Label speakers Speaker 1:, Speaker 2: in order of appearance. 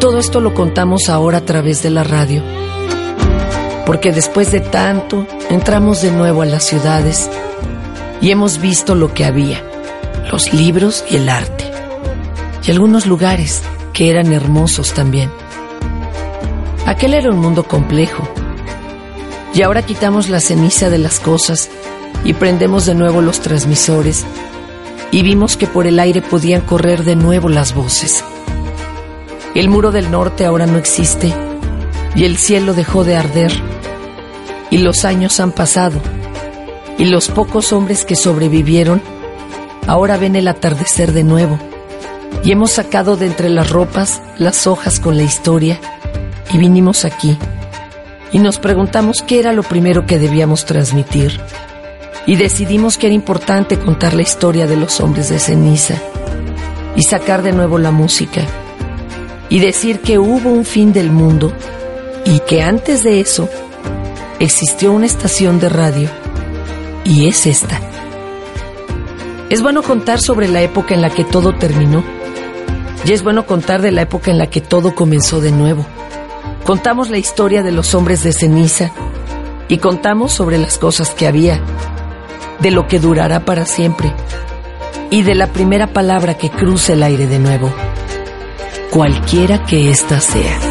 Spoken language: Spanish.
Speaker 1: todo esto lo contamos ahora a través de la radio. Porque después de tanto, entramos de nuevo a las ciudades y hemos visto lo que había, los libros y el arte. Y algunos lugares que eran hermosos también. Aquel era un mundo complejo. Y ahora quitamos la ceniza de las cosas y prendemos de nuevo los transmisores y vimos que por el aire podían correr de nuevo las voces. El muro del norte ahora no existe. Y el cielo dejó de arder. Y los años han pasado. Y los pocos hombres que sobrevivieron ahora ven el atardecer de nuevo. Y hemos sacado de entre las ropas las hojas con la historia. Y vinimos aquí. Y nos preguntamos qué era lo primero que debíamos transmitir. Y decidimos que era importante contar la historia de los hombres de ceniza. Y sacar de nuevo la música y decir que hubo un fin del mundo y que antes de eso existió una estación de radio y es esta. Es bueno contar sobre la época en la que todo terminó y es bueno contar de la época en la que todo comenzó de nuevo. Contamos la historia de los hombres de ceniza y contamos sobre las cosas que había de lo que durará para siempre y de la primera palabra que cruce el aire de nuevo, cualquiera que ésta sea.